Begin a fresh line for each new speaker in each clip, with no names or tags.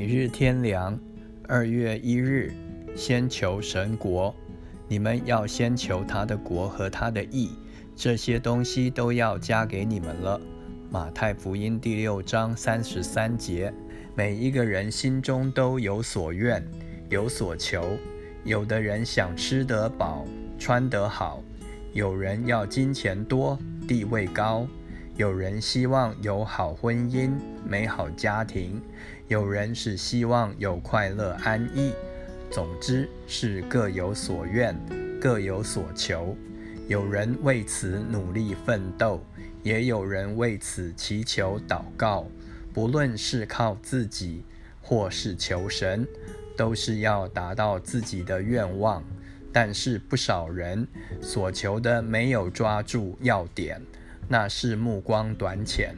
每日天凉，二月一日，先求神国。你们要先求他的国和他的义，这些东西都要加给你们了。马太福音第六章三十三节。每一个人心中都有所愿，有所求。有的人想吃得饱，穿得好；有人要金钱多，地位高；有人希望有好婚姻、美好家庭；有人是希望有快乐安逸。总之是各有所愿，各有所求。有人为此努力奋斗，也有人为此祈求祷告。不论是靠自己，或是求神，都是要达到自己的愿望。但是不少人所求的没有抓住要点，那是目光短浅，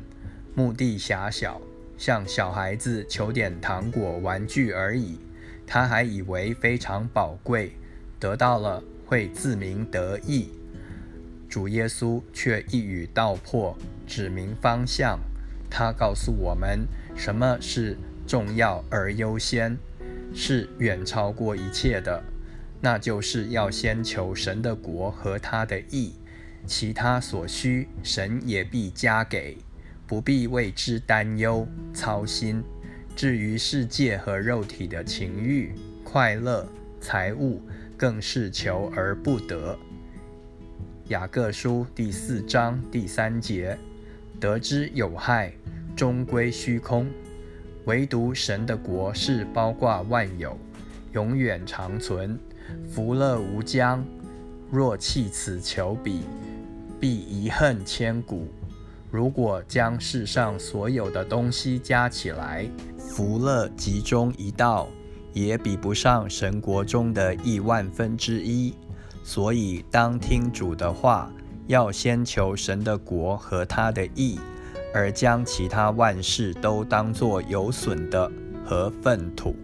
目的狭小，像小孩子求点糖果、玩具而已。他还以为非常宝贵，得到了会自鸣得意。主耶稣却一语道破，指明方向。他告诉我们，什么是重要而优先，是远超过一切的，那就是要先求神的国和他的义，其他所需神也必加给，不必为之担忧操心。至于世界和肉体的情欲、快乐、财物，更是求而不得。雅各书第四章第三节。得之有害，终归虚空。唯独神的国是包括万有，永远长存，福乐无疆。若弃此求彼，必遗恨千古。如果将世上所有的东西加起来，福乐集中一道，也比不上神国中的亿万分之一。所以，当听主的话。要先求神的国和他的义，而将其他万事都当作有损的和粪土。